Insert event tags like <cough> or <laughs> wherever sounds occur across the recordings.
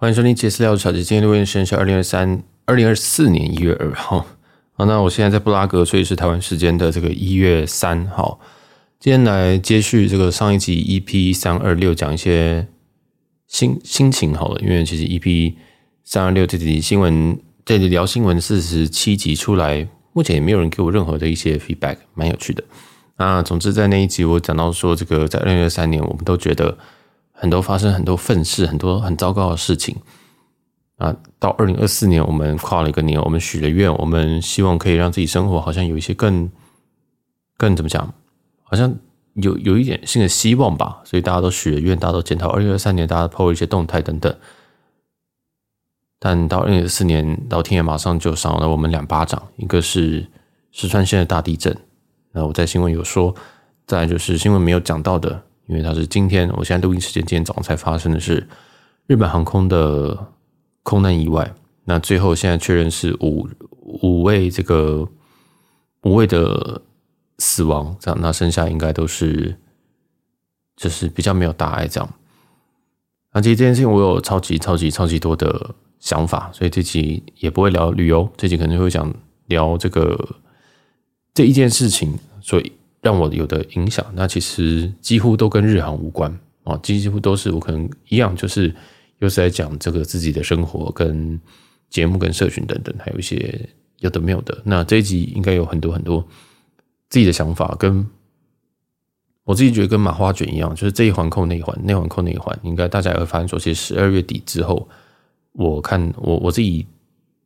欢迎收听杰斯聊小姐。今天录音时间是二零二三、二零二四年一月二号。好，那我现在在布拉格，所以是台湾时间的这个一月三号。今天来接续这个上一集 EP 三二六，讲一些心心情好了。因为其实 EP 三二六这集新闻，这里聊新闻四十七集出来，目前也没有人给我任何的一些 feedback，蛮有趣的。那总之在那一集我讲到说，这个在二零二三年，我们都觉得。很多发生很多愤世，很多很糟糕的事情啊！到二零二四年，我们跨了一个年，我们许了愿，我们希望可以让自己生活好像有一些更更怎么讲，好像有有一点新的希望吧。所以大家都许了愿，大家都检讨二零二三年，大家抛了一些动态等等。但到二零二四年，老天爷马上就赏了我们两巴掌，一个是石川县的大地震，那我在新闻有说，再就是新闻没有讲到的。因为它是今天，我现在录音时间，今天早上才发生的是日本航空的空难意外。那最后现在确认是五五位这个五位的死亡，这样，那剩下应该都是就是比较没有大碍这样。那其实这件事情我有超级超级超级多的想法，所以这集也不会聊旅游，这集可能会讲聊这个这一件事情，所以。让我有的影响，那其实几乎都跟日航无关啊，几乎都是我可能一样，就是又是在讲这个自己的生活、跟节目、跟社群等等，还有一些有的没有的。那这一集应该有很多很多自己的想法，跟我自己觉得跟麻花卷一样，就是这一环扣那一环，那环扣那一环，应该大家也会发现说，其实十二月底之后，我看我我自己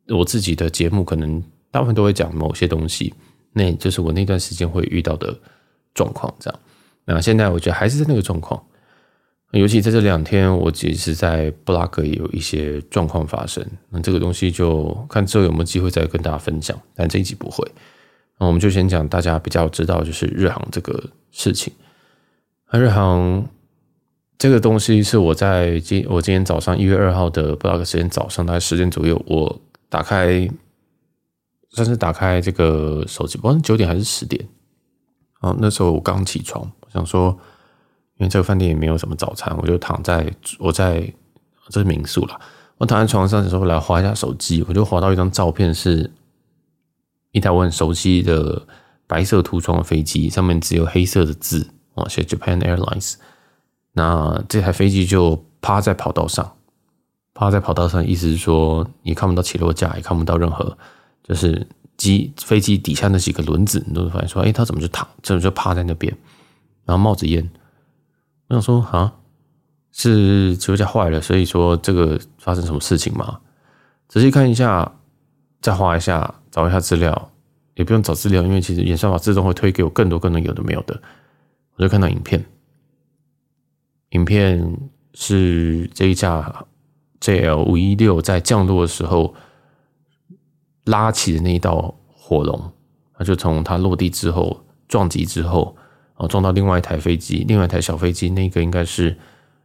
我自己的节目，可能大部分都会讲某些东西。那就是我那段时间会遇到的状况，这样。那现在我觉得还是在那个状况，尤其在这两天，我其实在布拉格也有一些状况发生。那这个东西就看之后有没有机会再跟大家分享，但这一集不会。那我们就先讲大家比较知道，就是日航这个事情。那日航这个东西是我在今我今天早上一月二号的布拉格时间早上大概十点左右，我打开。算是打开这个手机，不管是九点还是十点。哦，那时候我刚起床，我想说，因为这个饭店也没有什么早餐，我就躺在我在这是民宿啦，我躺在床上的时候来滑一下手机，我就滑到一张照片，是一台我很熟悉的白色涂装的飞机，上面只有黑色的字，哦，写 Japan Airlines。那这台飞机就趴在跑道上，趴在跑道上，意思是说你看不到起落架，也看不到任何。就是机飞机底下那几个轮子，你都会发现说，哎，他怎么就躺，怎么就趴在那边，然后冒着烟。我想说，啊，是起落架坏了，所以说这个发生什么事情吗？仔细看一下，再划一下，找一下资料，也不用找资料，因为其实演算法自动会推给我更多更多有的没有的。我就看到影片，影片是这一架 JL 五一六在降落的时候。拉起的那一道火龙，那就从它落地之后撞击之后，然后，撞到另外一台飞机，另外一台小飞机，那个应该是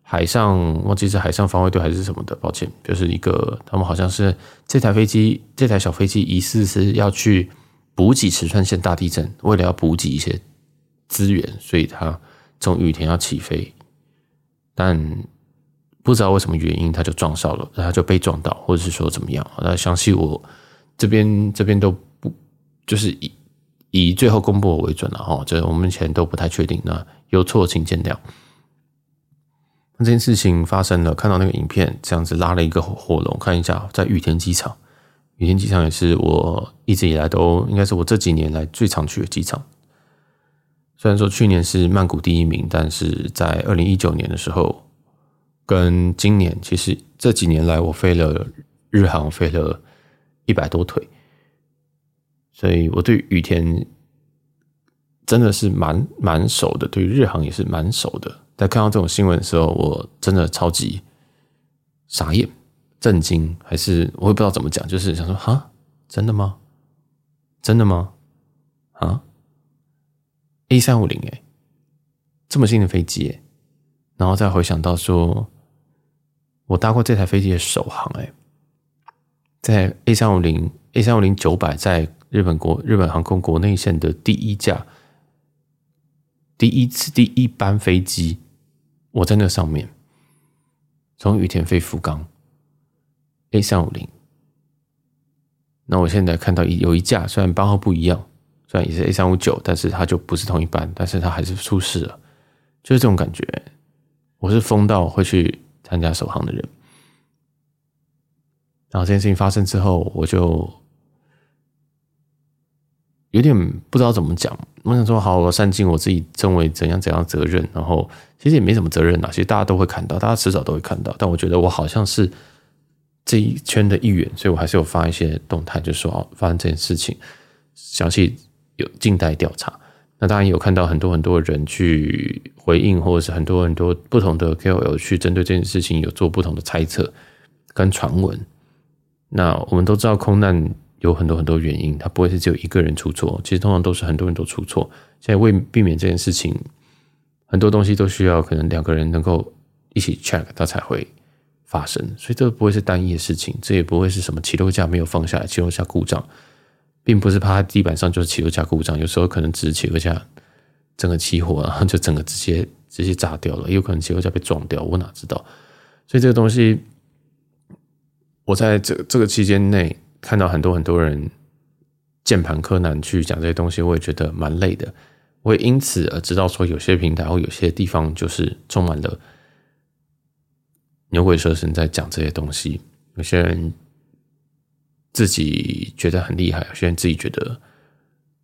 海上，忘记是海上防卫队还是什么的，抱歉，就是一个他们好像是这台飞机，这台小飞机疑似是要去补给石川县大地震，为了要补给一些资源，所以他从雨田要起飞，但不知道为什么原因，他就撞上了，然后就被撞到，或者是说怎么样，那详细我。这边这边都不就是以以最后公布为准了哈，这我们目前都不太确定，那有错请见谅。那这件事情发生了，看到那个影片，这样子拉了一个火龙，看一下在羽田机场，羽田机场也是我一直以来都应该是我这几年来最常去的机场。虽然说去年是曼谷第一名，但是在二零一九年的时候，跟今年其实这几年来我飞了日航飞了。一百多腿，所以我对羽田真的是蛮蛮熟的，对日航也是蛮熟的。在看到这种新闻的时候，我真的超级傻眼、震惊，还是我也不知道怎么讲，就是想说，哈，真的吗？真的吗？啊，A 三五零哎，这么新的飞机哎，然后再回想到说，我搭过这台飞机的首航哎。在 A 三五零 A 三五零九百在日本国日本航空国内线的第一架第一次第一班飞机，我在那上面从羽田飞福冈，A 三五零。那我现在看到有一架，虽然班号不一样，虽然也是 A 三五九，但是它就不是同一班，但是它还是出事了，就是这种感觉。我是疯到会去参加首航的人。然后这件事情发生之后，我就有点不知道怎么讲。我想说，好，我善尽我自己认为怎样怎样责任。然后其实也没什么责任啊，其实大家都会看到，大家迟早都会看到。但我觉得我好像是。这一圈的一员，所以我还是有发一些动态，就说哦，发生这件事情，详细有静待调查。那当然有看到很多很多人去回应，或者是很多很多不同的 KOL 去针对这件事情有做不同的猜测跟传闻。那我们都知道空难有很多很多原因，它不会是只有一个人出错，其实通常都是很多人都出错。现在为避免这件事情，很多东西都需要可能两个人能够一起 check，它才会。发生，所以这不会是单一的事情，这也不会是什么起落架没有放下来，起落架故障，并不是趴在地板上就是起落架故障，有时候可能只是起落架整个起火，然 <laughs> 后就整个直接直接炸掉了，也有可能起落架被撞掉，我哪知道？所以这个东西，我在这这个期间内看到很多很多人键盘柯南去讲这些东西，我也觉得蛮累的。我也因此而知道说，有些平台或有些地方就是充满了。牛鬼蛇神在讲这些东西，有些人自己觉得很厉害，有些人自己觉得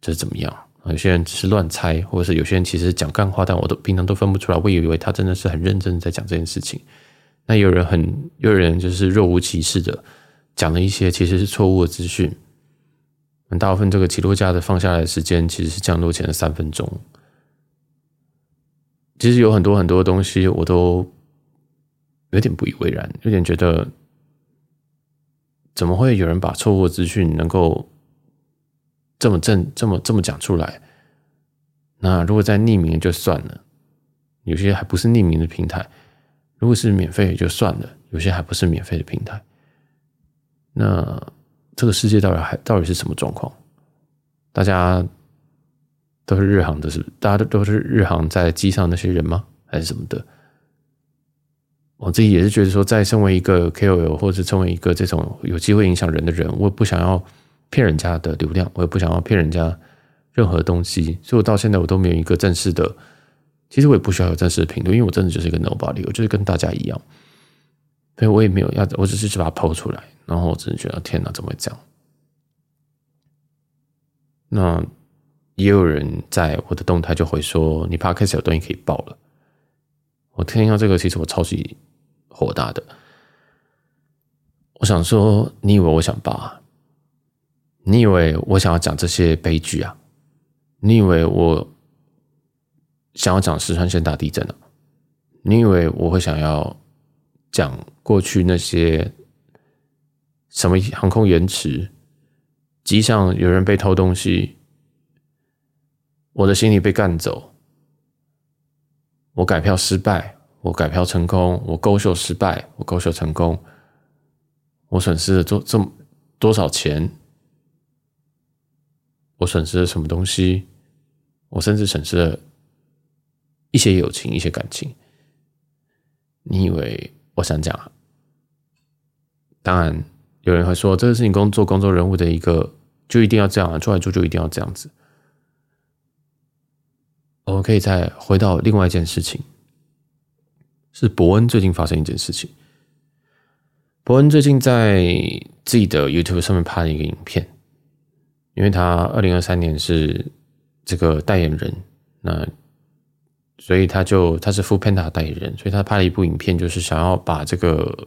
这是怎么样，有些人只是乱猜，或者是有些人其实讲干话，但我都平常都分不出来。我以为他真的是很认真在讲这件事情。那有人很，有人就是若无其事的讲了一些其实是错误的资讯。很大部分这个起落架的放下来的时间其实是降落前的三分钟。其实有很多很多东西我都。有点不以为然，有点觉得怎么会有人把错误资讯能够这么正、这么这么讲出来？那如果在匿名就算了，有些还不是匿名的平台，如果是免费也就算了，有些还不是免费的平台，那这个世界到底还到底是什么状况？大家都是日航的，是不是？大家都都是日航在机上那些人吗？还是什么的？我自己也是觉得说，在身为一个 KOL 或者成为一个这种有机会影响人的人，我也不想要骗人家的流量，我也不想要骗人家任何东西，所以我到现在我都没有一个正式的，其实我也不需要有正式的评论，因为我真的就是一个 nobody，我就是跟大家一样，所以我也没有要，我只是去把它抛出来，然后我只是觉得天哪，怎么会这样？那也有人在我的动态就会说，你 p o d c a s 有东西可以爆了。我听到这个，其实我超级火大的。我想说，你以为我想爆啊？你以为我想要讲这些悲剧啊？你以为我想要讲石川县大地震啊？你以为我会想要讲过去那些什么航空延迟、机上有人被偷东西、我的行李被干走？我改票失败，我改票成功，我勾秀失败，我勾秀成功，我损失了多这么多少钱？我损失了什么东西？我甚至损失了一些友情，一些感情。你以为我想讲啊？当然，有人会说，这个是你工作、工作人物的一个，就一定要这样啊，出来做就一定要这样子。我们可以再回到另外一件事情，是伯恩最近发生一件事情。伯恩最近在自己的 YouTube 上面拍了一个影片，因为他二零二三年是这个代言人，那所以他就他是 Foodpanda 代言人，所以他拍了一部影片，就是想要把这个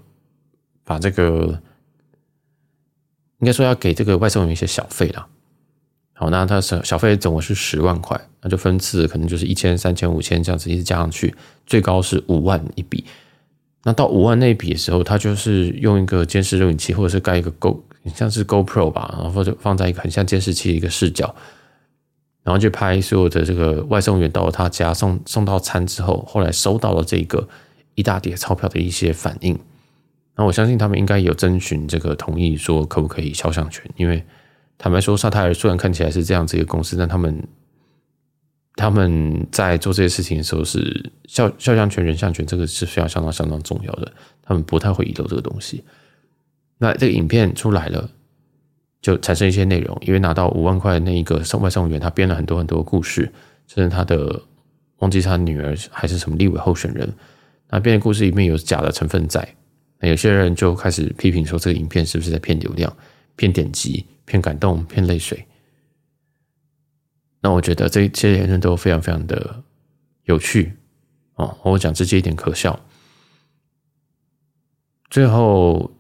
把这个应该说要给这个外送员一些小费啦。好，那他小小费总共是十万块，那就分次可能就是一千、三千、五千这样子一直加上去，最高是五万一笔。那到五万那一笔的时候，他就是用一个监视录影器，或者是盖一个 Go，像是 GoPro 吧，然后就放在一个很像监视器的一个视角，然后去拍所有的这个外送员到了他家送送到餐之后，后来收到了这个一大叠钞票的一些反应。那我相信他们应该有征询这个同意，说可不可以肖像权，因为。坦白说，萨泰尔虽然看起来是这样子一个公司，但他们他们在做这些事情的时候是肖肖像权、人像权，这个是非常相当相当重要的。他们不太会遗漏这个东西。那这个影片出来了，就产生一些内容，因为拿到五万块的那一个送外送员，他编了很多很多故事，甚至他的忘记他女儿还是什么立委候选人，那编的故事里面有假的成分在，那有些人就开始批评说，这个影片是不是在骗流量、骗点击、骗感动、骗泪水？那我觉得这些言论都非常非常的有趣哦，我讲直接一点可笑。最后，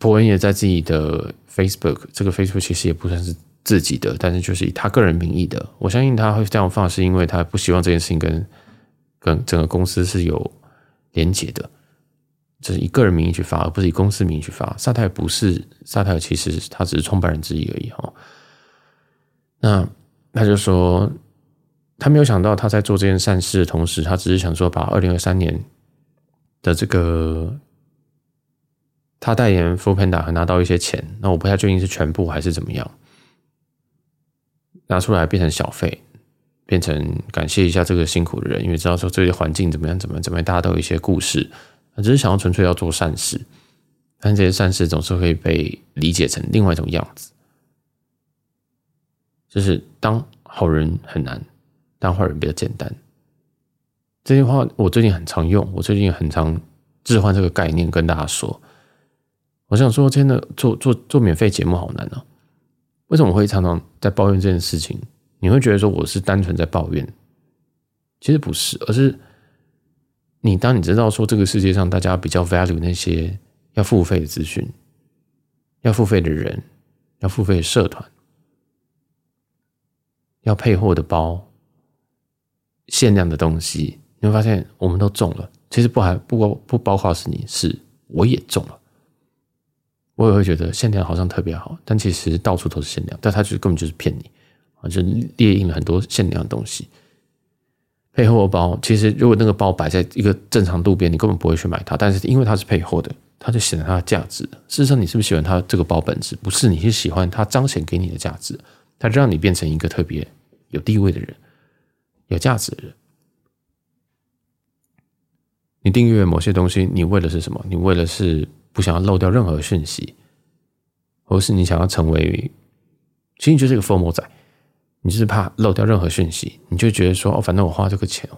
博恩也在自己的 Facebook，这个 Facebook 其实也不算是自己的，但是就是以他个人名义的。我相信他会这样放，是因为他不希望这件事情跟跟整个公司是有连结的，这、就是以个人名义去发，而不是以公司名义去发。萨泰不是萨泰，其实他只是创办人之一而已哈。那他就说，他没有想到他在做这件善事的同时，他只是想说把二零二三年的这个。他代言 f o o Panda 还拿到一些钱，那我不太确定是全部还是怎么样，拿出来变成小费，变成感谢一下这个辛苦的人，因为知道说这些环境怎么样怎么样怎么样，大家都有一些故事，只是想要纯粹要做善事，但这些善事总是会被理解成另外一种样子，就是当好人很难，当坏人比较简单。这句话我最近很常用，我最近很常置换这个概念跟大家说。我想说，真的做做做免费节目好难哦。为什么会常常在抱怨这件事情？你会觉得说我是单纯在抱怨？其实不是，而是你当你知道说这个世界上大家比较 value 那些要付费的资讯、要付费的人、要付费的社团、要配货的包、限量的东西，你会发现我们都中了。其实不还不包不包括是你，是我也中了。我也会觉得限量好像特别好，但其实到处都是限量，但他就根本就是骗你啊！就列印了很多限量的东西，配货包。其实如果那个包摆在一个正常路边，你根本不会去买它，但是因为它是配货的，它就显得它的价值。事实上，你是不是喜欢它这个包本质？不是，你是喜欢它彰显给你的价值，它让你变成一个特别有地位的人，有价值的人。你订阅某些东西，你为的是什么？你为的是。不想要漏掉任何讯息，或是你想要成为，其实你就是一个 FOMO 仔，你就是怕漏掉任何讯息，你就觉得说哦，反正我花这个钱，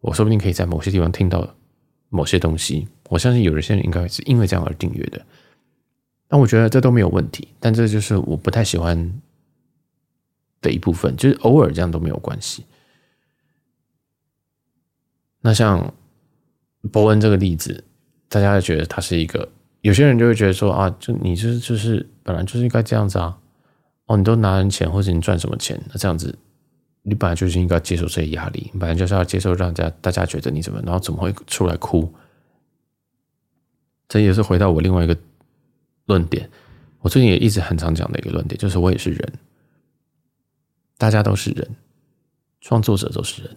我说不定可以在某些地方听到某些东西。我相信有一些人应该是因为这样而订阅的，但我觉得这都没有问题。但这就是我不太喜欢的一部分，就是偶尔这样都没有关系。那像伯恩这个例子。大家就觉得他是一个，有些人就会觉得说啊，就你就是就是本来就是应该这样子啊，哦，你都拿人钱或者你赚什么钱，那这样子，你本来就是应该接受这些压力，你本来就是要接受让大家大家觉得你怎么，然后怎么会出来哭？这也是回到我另外一个论点，我最近也一直很常讲的一个论点，就是我也是人，大家都是人，创作者都是人。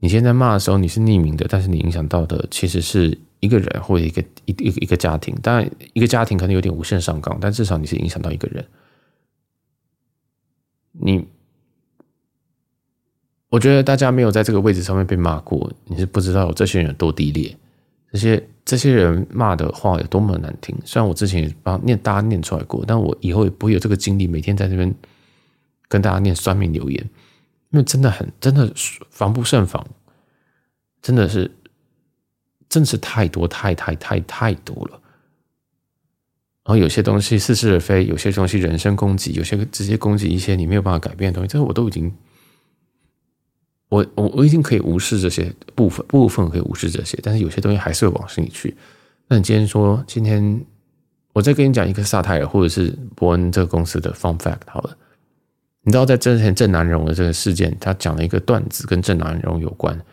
你现在骂的时候你是匿名的，但是你影响到的其实是。一个人或者一个一一个一个家庭，当然一个家庭可能有点无限上纲，但至少你是影响到一个人。你，我觉得大家没有在这个位置上面被骂过，你是不知道这些人有多低劣，这些这些人骂的话有多么难听。虽然我之前也帮念大家念出来过，但我以后也不会有这个精力每天在这边跟大家念酸民留言，因为真的很真的防不胜防，真的是。真是太多太太太太多了，然后有些东西似是而非，有些东西人身攻击，有些直接攻击一些你没有办法改变的东西，这我都已经，我我我已经可以无视这些部分，部分可以无视这些，但是有些东西还是会往心里去。那你今天说，今天我再跟你讲一个萨泰尔或者是伯恩这个公司的 fun fact 好了，你知道在之前郑南榕的这个事件，他讲了一个段子跟郑南榕有关，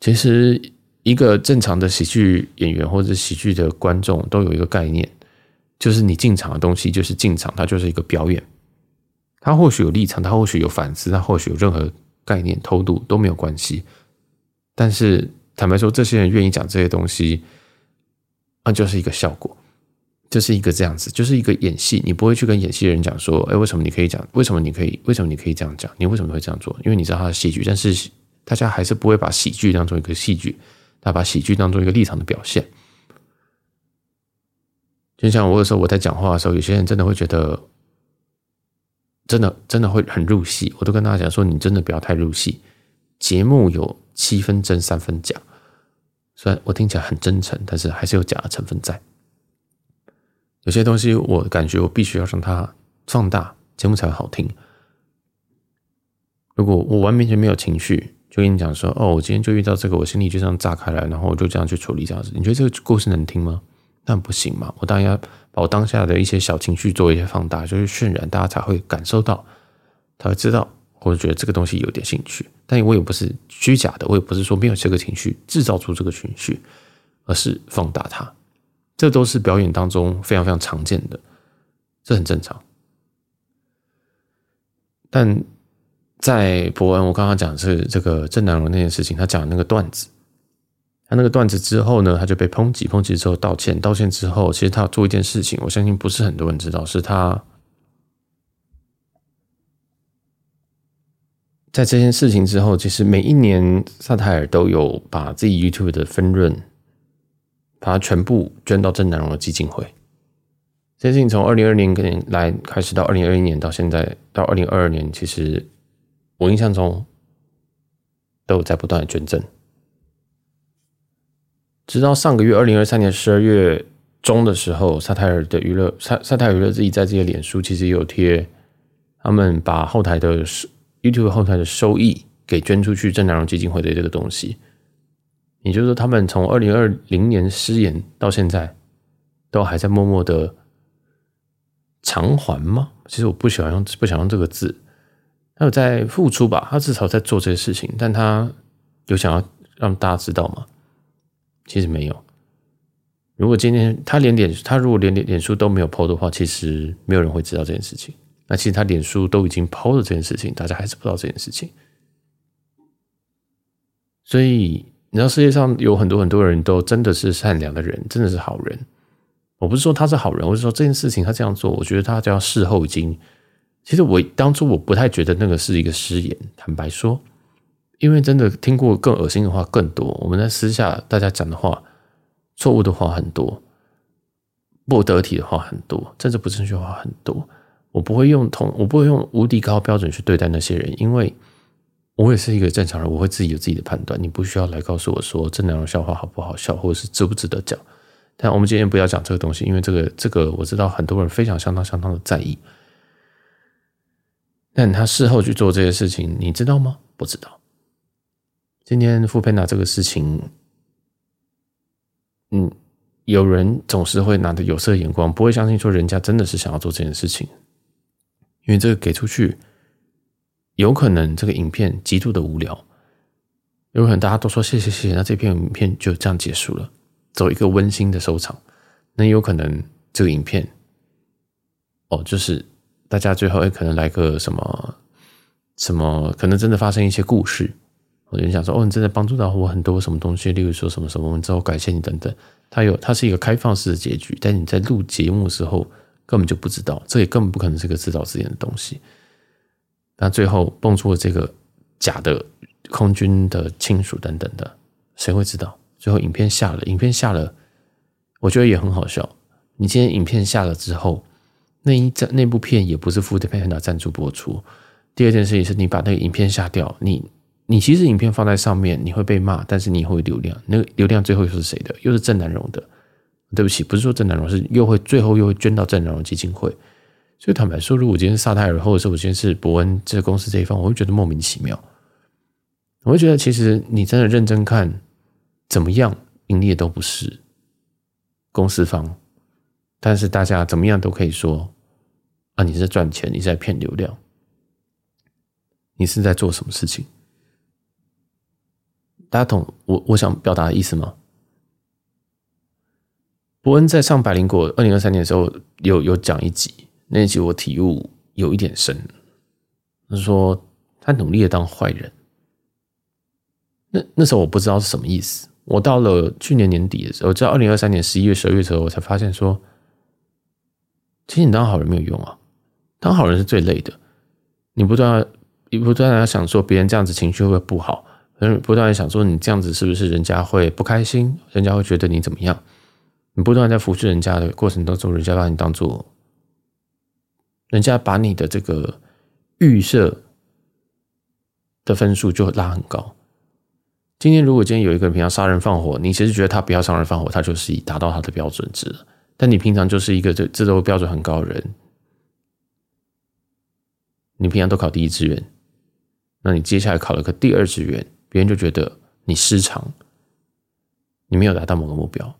其实。一个正常的喜剧演员或者喜剧的观众都有一个概念，就是你进场的东西就是进场，它就是一个表演。他或许有立场，他或许有反思，他或许有任何概念偷渡都没有关系。但是坦白说，这些人愿意讲这些东西，那就是一个效果，就是一个这样子，就是一个演戏。你不会去跟演戏的人讲说：“哎，为什么你可以讲？为什么你可以？为什么你可以这样讲？你为什么会这样做？”因为你知道他是戏剧，但是大家还是不会把喜剧当做一个戏剧。他把喜剧当做一个立场的表现，就像我有时候我在讲话的时候，有些人真的会觉得，真的真的会很入戏。我都跟大家讲说，你真的不要太入戏。节目有七分真三分假，虽然我听起来很真诚，但是还是有假的成分在。有些东西我感觉我必须要让它放大，节目才会好听。如果我完全没有情绪，就跟你讲说，哦，我今天就遇到这个，我心里就这样炸开来，然后我就这样去处理这样子。你觉得这个故事能听吗？那不行嘛！我当然要把我当下的一些小情绪做一些放大，就是渲染，大家才会感受到，才会知道，或者觉得这个东西有点兴趣。但我也不是虚假的，我也不是说没有这个情绪制造出这个情绪，而是放大它。这都是表演当中非常非常常见的，这很正常。但在博恩，我刚刚讲的是这个郑南榕那件事情，他讲的那个段子，他那个段子之后呢，他就被抨击，抨击之后道歉，道歉之后，其实他做一件事情，我相信不是很多人知道，是他在这件事情之后，其实每一年萨泰尔都有把自己 YouTube 的分润，把它全部捐到郑南榕的基金会。这件事情从二零二零年来开始，到二零二一年，到现在到二零二二年，其实。我印象中都有在不断的捐赠，直到上个月二零二三年十二月中的时候，萨泰尔的娱乐萨萨泰尔娱乐自己在自己脸书其实也有贴，他们把后台的 YouTube 后台的收益给捐出去，正南榕基金会的这个东西，也就是说，他们从二零二零年失言到现在，都还在默默的偿还吗？其实我不喜欢用不想用这个字。他有在付出吧，他至少在做这些事情，但他有想要让大家知道吗？其实没有。如果今天他连脸，他如果连脸脸书都没有 po 的话，其实没有人会知道这件事情。那其实他脸书都已经 po 了这件事情，大家还是不知道这件事情。所以你知道世界上有很多很多人都真的是善良的人，真的是好人。我不是说他是好人，我是说这件事情他这样做，我觉得他只要事后已经。其实我当初我不太觉得那个是一个失言，坦白说，因为真的听过更恶心的话更多。我们在私下大家讲的话，错误的话很多，不得体的话很多，政治不正确的话很多。我不会用同，我不会用无敌高标准去对待那些人，因为我也是一个正常人，我会自己有自己的判断。你不需要来告诉我说这两种笑话好不好笑，或者是值不值得讲。但我们今天不要讲这个东西，因为这个这个我知道很多人非常相当相当的在意。但他事后去做这些事情，你知道吗？不知道。今天 foodpanda 这个事情，嗯，有人总是会拿着有色眼光，不会相信说人家真的是想要做这件事情，因为这个给出去，有可能这个影片极度的无聊，有可能大家都说谢谢谢谢，那这片影片就这样结束了，走一个温馨的收场。那有可能这个影片，哦，就是。大家最后也可能来个什么什么，可能真的发生一些故事。我就想说，哦，你真的帮助到我很多什么东西，例如说什么什么，我们之后感谢你等等。它有，它是一个开放式的结局，但你在录节目的时候根本就不知道，这也根本不可能是个自导自演的东西。那最后蹦出了这个假的空军的亲属等等的，谁会知道？最后影片下了，影片下了，我觉得也很好笑。你今天影片下了之后。那一那那部片也不是 foodpanda 赞助播出。第二件事情是你把那个影片下掉，你你其实影片放在上面，你会被骂，但是你会流量。那个流量最后又是谁的？又是郑南榕的。对不起，不是说郑南榕是又会最后又会捐到郑南榕基金会。所以坦白说，如果今天是萨泰尔，或者是我今天是伯恩这个公司这一方，我会觉得莫名其妙。我会觉得其实你真的认真看，怎么样盈利的都不是公司方。但是大家怎么样都可以说啊，你是在赚钱，你是在骗流量，你是在做什么事情？大家懂我我想表达的意思吗？伯恩在上百灵果二零二三年的时候有有讲一集，那一集我体悟有一点深，他说他努力的当坏人，那那时候我不知道是什么意思。我到了去年年底的时候，在二零二三年十一月、十二月的时候，我才发现说。其实你当好人没有用啊，当好人是最累的。你不断你不断的想说别人这样子情绪会不会不好，不断的想说你这样子是不是人家会不开心，人家会觉得你怎么样？你不断在服侍人家的过程当中，人家把你当做，人家把你的这个预设的分数就拉很高。今天如果今天有一个人平常杀人放火，你其实觉得他不要杀人放火，他就是已达到他的标准值了。但你平常就是一个这这都标准很高的人，你平常都考第一志愿，那你接下来考了个第二志愿，别人就觉得你失常，你没有达到某个目标，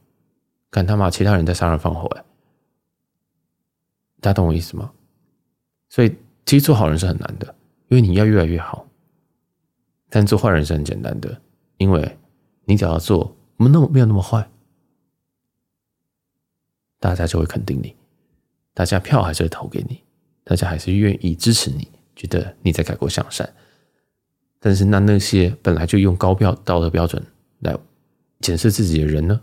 干他妈其他人在杀人放火哎，大家懂我意思吗？所以其实做好人是很难的，因为你要越来越好，但做坏人是很简单的。因为你只要做，我们那么没有那么坏，大家就会肯定你，大家票还是会投给你，大家还是愿意支持你，觉得你在改过向善。但是那那些本来就用高标道德标准来检视自己的人呢？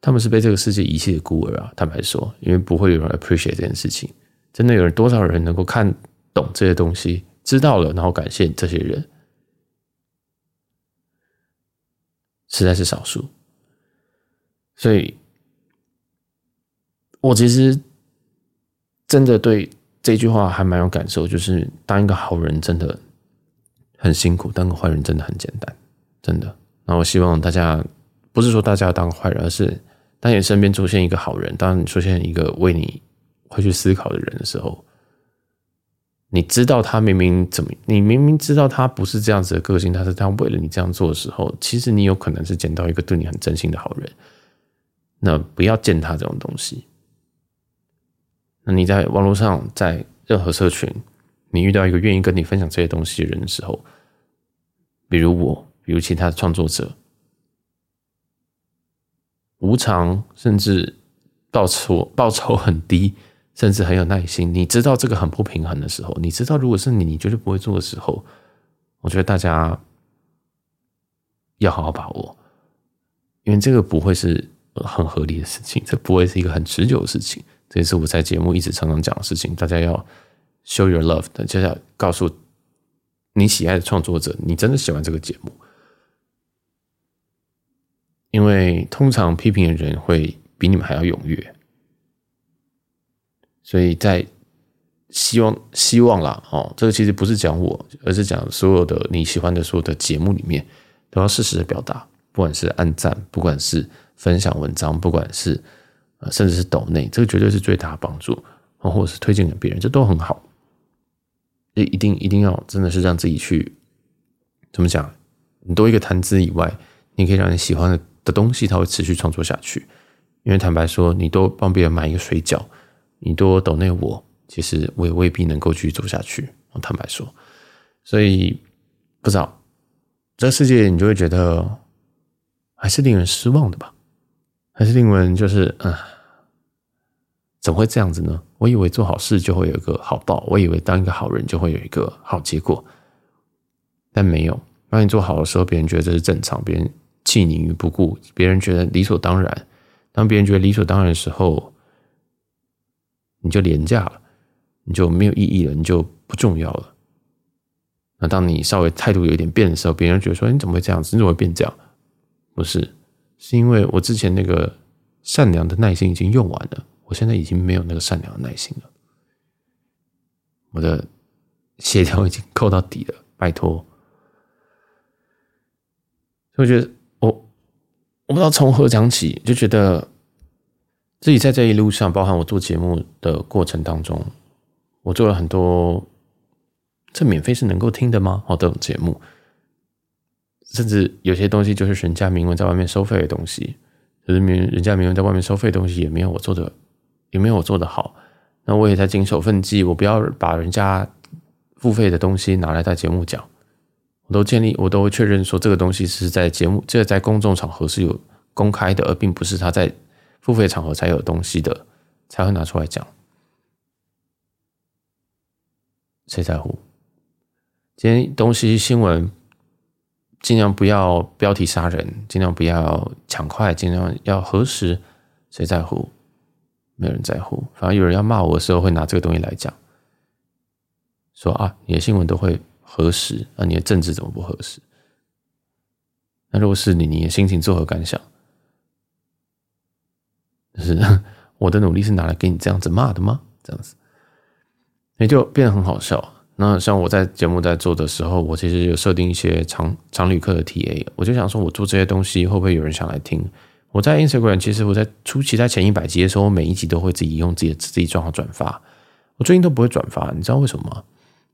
他们是被这个世界遗弃的孤儿啊！坦白说，因为不会有人 appreciate 这件事情，真的有人多少人能够看懂这些东西？知道了，然后感谢这些人，实在是少数。所以，我其实真的对这句话还蛮有感受，就是当一个好人真的很辛苦，当个坏人真的很简单，真的。那我希望大家不是说大家要当坏人，而是当你身边出现一个好人，当你出现一个为你会去思考的人的时候。你知道他明明怎么，你明明知道他不是这样子的个性，他是他为了你这样做的时候，其实你有可能是捡到一个对你很真心的好人。那不要践踏这种东西。那你在网络上，在任何社群，你遇到一个愿意跟你分享这些东西的人的时候，比如我，比如其他的创作者，无偿甚至报酬报酬很低。甚至很有耐心，你知道这个很不平衡的时候，你知道如果是你，你绝对不会做的时候，我觉得大家要好好把握，因为这个不会是很合理的事情，这不会是一个很持久的事情。这也是我在节目一直常常讲的事情，大家要 show your love 的，就是要告诉你喜爱的创作者，你真的喜欢这个节目，因为通常批评的人会比你们还要踊跃。所以在希望希望啦，哦，这个其实不是讲我，而是讲所有的你喜欢的所有的节目里面，都要适时的表达，不管是按赞，不管是分享文章，不管是呃，甚至是抖内，这个绝对是最大的帮助，或者是推荐给别人，这都很好。一一定一定要真的是让自己去怎么讲，你多一个谈资以外，你可以让你喜欢的的东西，它会持续创作下去。因为坦白说，你多帮别人买一个水饺。你多抖内我，其实我也未必能够继续走下去。我坦白说，所以不知道这个世界，你就会觉得还是令人失望的吧？还是令人就是嗯，怎么会这样子呢？我以为做好事就会有一个好报，我以为当一个好人就会有一个好结果，但没有。当你做好的时候，别人觉得这是正常，别人弃你于不顾，别人觉得理所当然。当别人觉得理所当然的时候，你就廉价了，你就没有意义了，你就不重要了。那当你稍微态度有一点变的时候，别人觉得说：“你怎么会这样子？你怎么会变这样？”不是，是因为我之前那个善良的耐心已经用完了，我现在已经没有那个善良的耐心了。我的协调已经扣到底了，拜托。所以我觉得我我不知道从何讲起，就觉得。自己在这一路上，包含我做节目的过程当中，我做了很多，这免费是能够听的吗？哦，这种节目，甚至有些东西就是人家明文在外面收费的东西，就是明人家明文在外面收费的东西，也没有我做的，也没有我做的好。那我也在谨守分际，我不要把人家付费的东西拿来在节目讲，我都建立，我都会确认说这个东西是在节目，这个在公众场合是有公开的，而并不是他在。付费场合才有东西的，才会拿出来讲。谁在乎？今天东西新闻尽量不要标题杀人，尽量不要抢快，尽量要核实。谁在乎？没有人在乎。反而有人要骂我的时候，会拿这个东西来讲，说啊，你的新闻都会核实，啊，你的政治怎么不核实？那如果是你，你的心情作何感想？就是 <laughs> 我的努力是拿来给你这样子骂的吗？这样子，也就变得很好笑。那像我在节目在做的时候，我其实有设定一些常常旅客的 TA，我就想说，我做这些东西会不会有人想来听？我在 Instagram，其实我在初期在前一百集的时候，我每一集都会自己用自己的自己账号转发。我最近都不会转发，你知道为什么吗？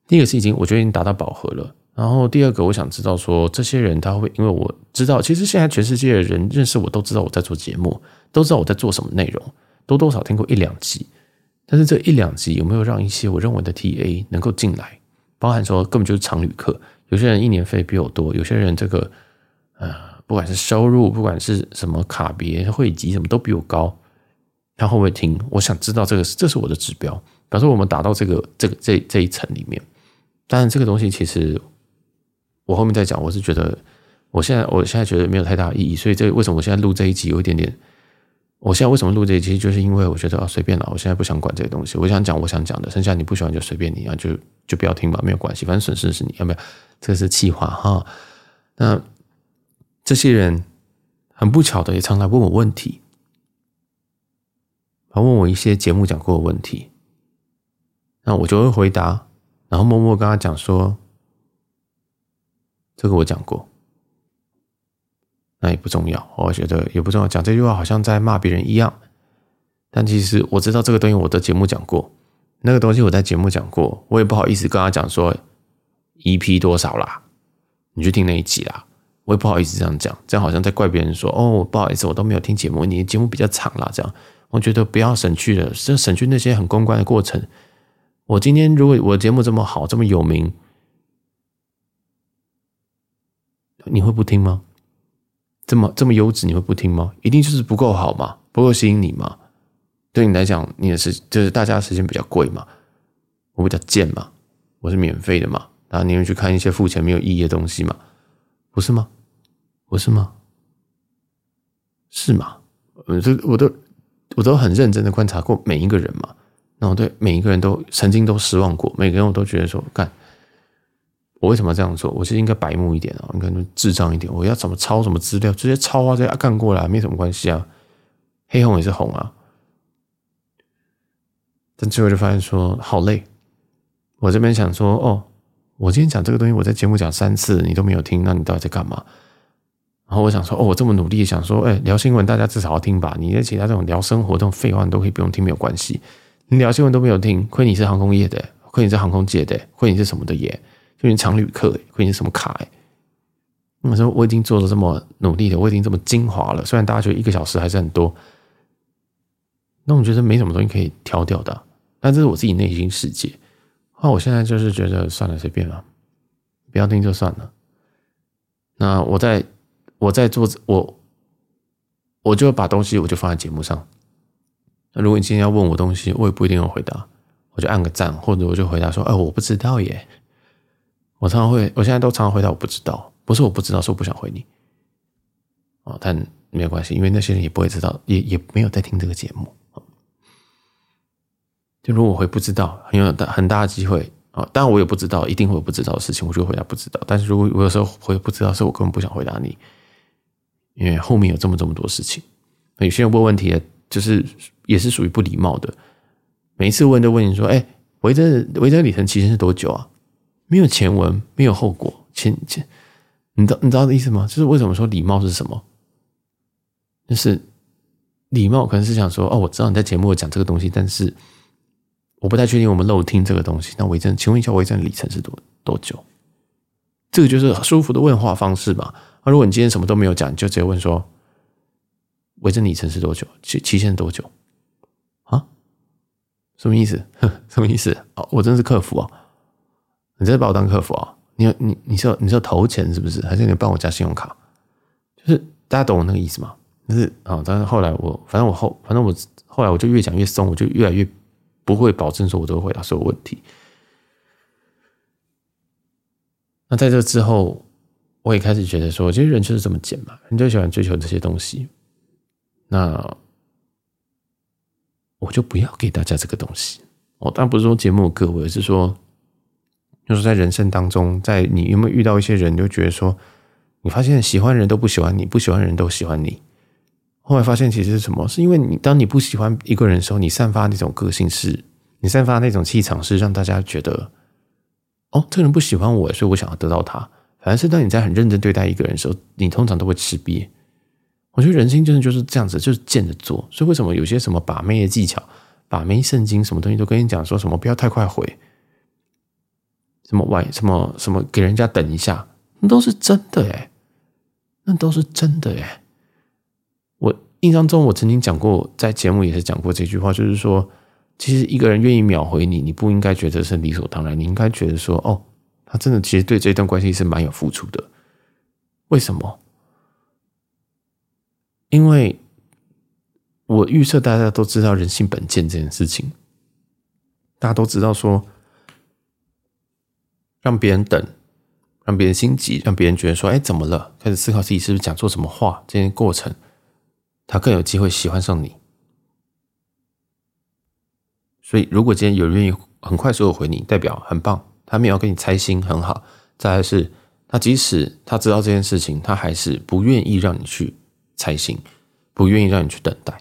第一个是已经我觉得已经达到饱和了，然后第二个我想知道说，这些人他会因为我知道，其实现在全世界的人认识我都知道我在做节目，都知道我在做什么内容，多多少听过一两集。但是这一两集有没有让一些我认为的 TA 能够进来？包含说根本就是常旅客，有些人一年费比我多，有些人这个呃，不管是收入，不管是什么卡别会籍什么都比我高，他会不会听？我想知道这个，这是我的指标。表示我们达到这个这个这这一层里面，但这个东西其实我后面再讲。我是觉得，我现在我现在觉得没有太大意义，所以这为什么我现在录这一集有一点点。我现在为什么录这一期，就是因为我觉得啊，随便了，我现在不想管这些东西，我想讲我想讲的，剩下你不喜欢就随便你啊，就就不要听吧，没有关系，反正损失是你，要不要？这是气话哈。那这些人很不巧的也常来问我问题，他问我一些节目讲过的问题，那我就会回答，然后默默跟他讲说，这个我讲过。那也不重要，我觉得也不重要。讲这句话好像在骂别人一样，但其实我知道这个东西我的节目讲过，那个东西我在节目讲过，我也不好意思跟他讲说 EP 多少啦，你去听那一集啦，我也不好意思这样讲，这样好像在怪别人说哦，不好意思，我都没有听节目，你的节目比较长啦，这样我觉得不要省去了，这省去那些很公关的过程。我今天如果我的节目这么好，这么有名，你会不听吗？这么这么优质，你会不听吗？一定就是不够好嘛，不够吸引你嘛？对你来讲，你的时就是大家的时间比较贵嘛，我比较贱嘛，我是免费的嘛，然后你会去看一些付钱没有意义的东西嘛？不是吗？不是吗？是吗？我这我都我都很认真的观察过每一个人嘛，然后对每一个人都曾经都失望过，每个人我都觉得说干。我为什么要这样做？我是应该白目一点啊，应该智障一点。我要怎么抄什么资料，直接抄啊，直接干过来，没什么关系啊。黑红也是红啊。但最后就发现说好累。我这边想说，哦，我今天讲这个东西，我在节目讲三次，你都没有听，那你到底在干嘛？然后我想说，哦，我这么努力想说，哎，聊新闻大家至少要听吧。你在其他这种聊生活这种废话，你都可以不用听，没有关系。你聊新闻都没有听，亏你是航空业的，亏你是航空界的，亏你是什么的耶。因为常旅客，会是什么卡诶？我说我已经做的这么努力了，我已经这么精华了。虽然大家觉得一个小时还是很多，那我觉得没什么东西可以挑掉的。但这是我自己内心世界。那我现在就是觉得算了，随便了，不要听就算了。那我在我在做我，我就把东西我就放在节目上。那如果你今天要问我东西，我也不一定要回答，我就按个赞，或者我就回答说：“哎，我不知道耶。”我常常会，我现在都常常回答我不知道，不是我不知道，是我不想回你。哦，但没有关系，因为那些人也不会知道，也也没有在听这个节目。就如果我回不知道，很有大很大的机会啊，当然我也不知道，一定会有不知道的事情，我就会回答不知道。但是如果我有时候回不知道，是我根本不想回答你，因为后面有这么这么多事情。有些人问问题，就是也是属于不礼貌的，每一次问都问你说：“哎，维珍维珍里程期限是多久啊？”没有前文，没有后果，前前，你知道你知道的意思吗？就是为什么说礼貌是什么？就是礼貌可能是想说，哦，我知道你在节目讲这个东西，但是我不太确定我们漏听这个东西。那维珍，请问一下，维珍里程是多多久？这个就是舒服的问话方式嘛。那如果你今天什么都没有讲，你就直接问说，维珍里程是多久？期期限多久？啊？什么意思？<laughs> 什么意思？哦，我真是客服啊。你在把我当客服啊？你你你说你说投钱是不是？还是你帮我加信用卡？就是大家懂我那个意思吗？就是啊，但是后来我反正我后反正我后来我就越讲越松，我就越来越不会保证说我都会回答所有问题。那在这之后，我也开始觉得说，其实人就是这么贱嘛，人就喜欢追求这些东西。那我就不要给大家这个东西。我当然不是说节目各位，是说。就是在人生当中，在你有没有遇到一些人，就觉得说你发现喜欢人都不喜欢你，不喜欢人都喜欢你。后来发现其实是什么？是因为你当你不喜欢一个人的时候，你散发那种个性是，你散发那种气场是让大家觉得，哦，这个人不喜欢我，所以我想要得到他。反而是当你在很认真对待一个人的时候，你通常都会吃瘪。我觉得人心真的就是这样子，就是贱着做。所以为什么有些什么把妹的技巧、把妹圣经什么东西都跟你讲，说什么不要太快回，什么外什么什么给人家等一下，那都是真的诶，那都是真的诶。我印象中，我曾经讲过，在节目也是讲过这句话，就是说，其实一个人愿意秒回你，你不应该觉得是理所当然，你应该觉得说，哦，他真的其实对这段关系是蛮有付出的。为什么？因为我预设大家都知道人性本贱这件事情，大家都知道说，让别人等，让别人心急，让别人觉得说，哎，怎么了？开始思考自己是不是讲错什么话，这件过程，他更有机会喜欢上你。所以，如果今天有人愿意很快速的回你，代表很棒，他没有跟你猜心，很好。再来是，他即使他知道这件事情，他还是不愿意让你去。猜心，不愿意让你去等待，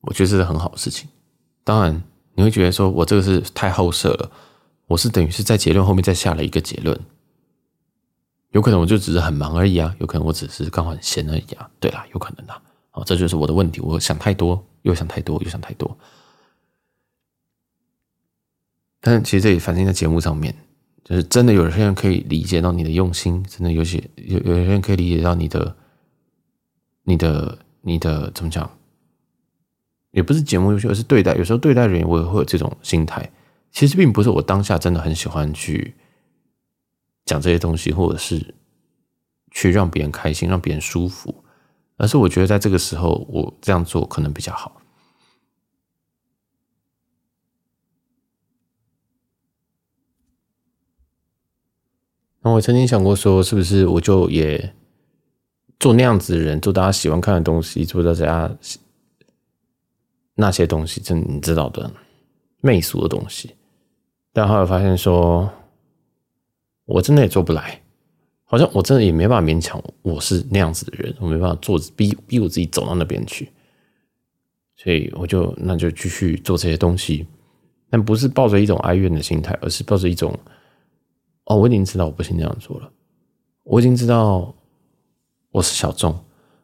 我觉得这是很好的事情。当然，你会觉得说我这个是太好色了，我是等于是在结论后面再下了一个结论。有可能我就只是很忙而已啊，有可能我只是刚好很闲而已啊。对啦，有可能啊。好，这就是我的问题，我想太多，又想太多，又想太多。但其实这里反映在节目上面，就是真的有些人可以理解到你的用心，真的有些有有些人可以理解到你的。你的你的怎么讲？也不是节目优秀，而是对待。有时候对待人，我也会有这种心态。其实并不是我当下真的很喜欢去讲这些东西，或者是去让别人开心、让别人舒服，而是我觉得在这个时候，我这样做可能比较好。那我曾经想过说，是不是我就也。做那样子的人，做大家喜欢看的东西，做大家那些东西，真你知道的媚俗的东西。但后来发现说，我真的也做不来，好像我真的也没办法勉强我是那样子的人，我没办法做逼逼我自己走到那边去。所以我就那就继续做这些东西，但不是抱着一种哀怨的心态，而是抱着一种哦，我已经知道我不行那样做了，我已经知道。我是小众，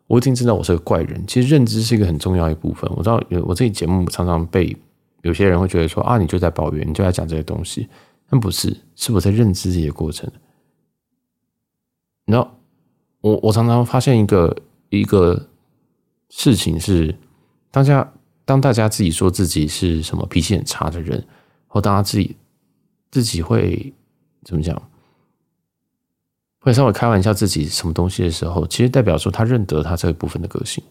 我已经知道我是个怪人。其实认知是一个很重要一部分。我知道，我这期节目常常被有些人会觉得说啊，你就在抱怨，你就在讲这些东西。但不是，是我在认知这些过程。然后，我我常常发现一个一个事情是，当下当大家自己说自己是什么脾气很差的人，或大家自己自己会怎么讲？会稍微开玩笑自己什么东西的时候，其实代表说他认得他这一部分的个性，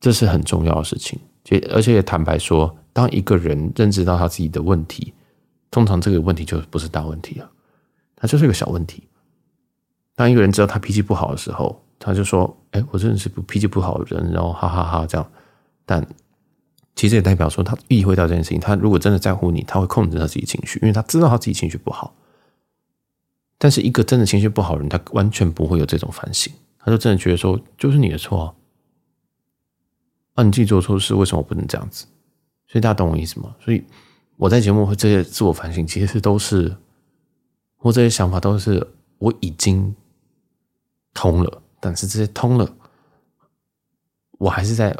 这是很重要的事情。而且也坦白说，当一个人认知到他自己的问题，通常这个问题就不是大问题了，他就是一个小问题。当一个人知道他脾气不好的时候，他就说：“哎，我真的是脾气不好的人。”然后哈哈哈这样。但其实也代表说，他意会到这件事情。他如果真的在乎你，他会控制他自己情绪，因为他知道他自己情绪不好。但是一个真的情绪不好的人，他完全不会有这种反省，他就真的觉得说，就是你的错啊，啊，你自己做错事，为什么我不能这样子？所以大家懂我意思吗？所以我在节目和这些自我反省，其实都是我这些想法都是我已经通了，但是这些通了，我还是在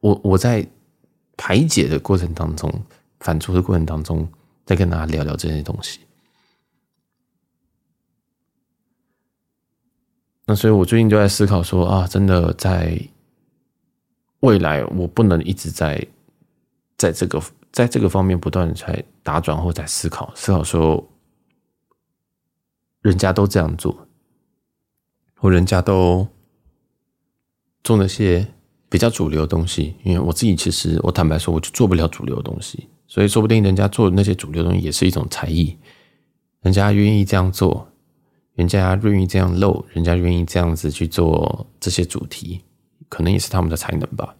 我我在排解的过程当中，反刍的过程当中，再跟大家聊聊这些东西。那所以，我最近就在思考说啊，真的在未来，我不能一直在在这个在这个方面不断的在打转或在思考，思考说，人家都这样做，或人家都做那些比较主流的东西，因为我自己其实我坦白说，我就做不了主流的东西，所以说不定人家做的那些主流东西也是一种才艺，人家愿意这样做。人家愿意这样露，人家愿意这样子去做这些主题，可能也是他们的才能吧。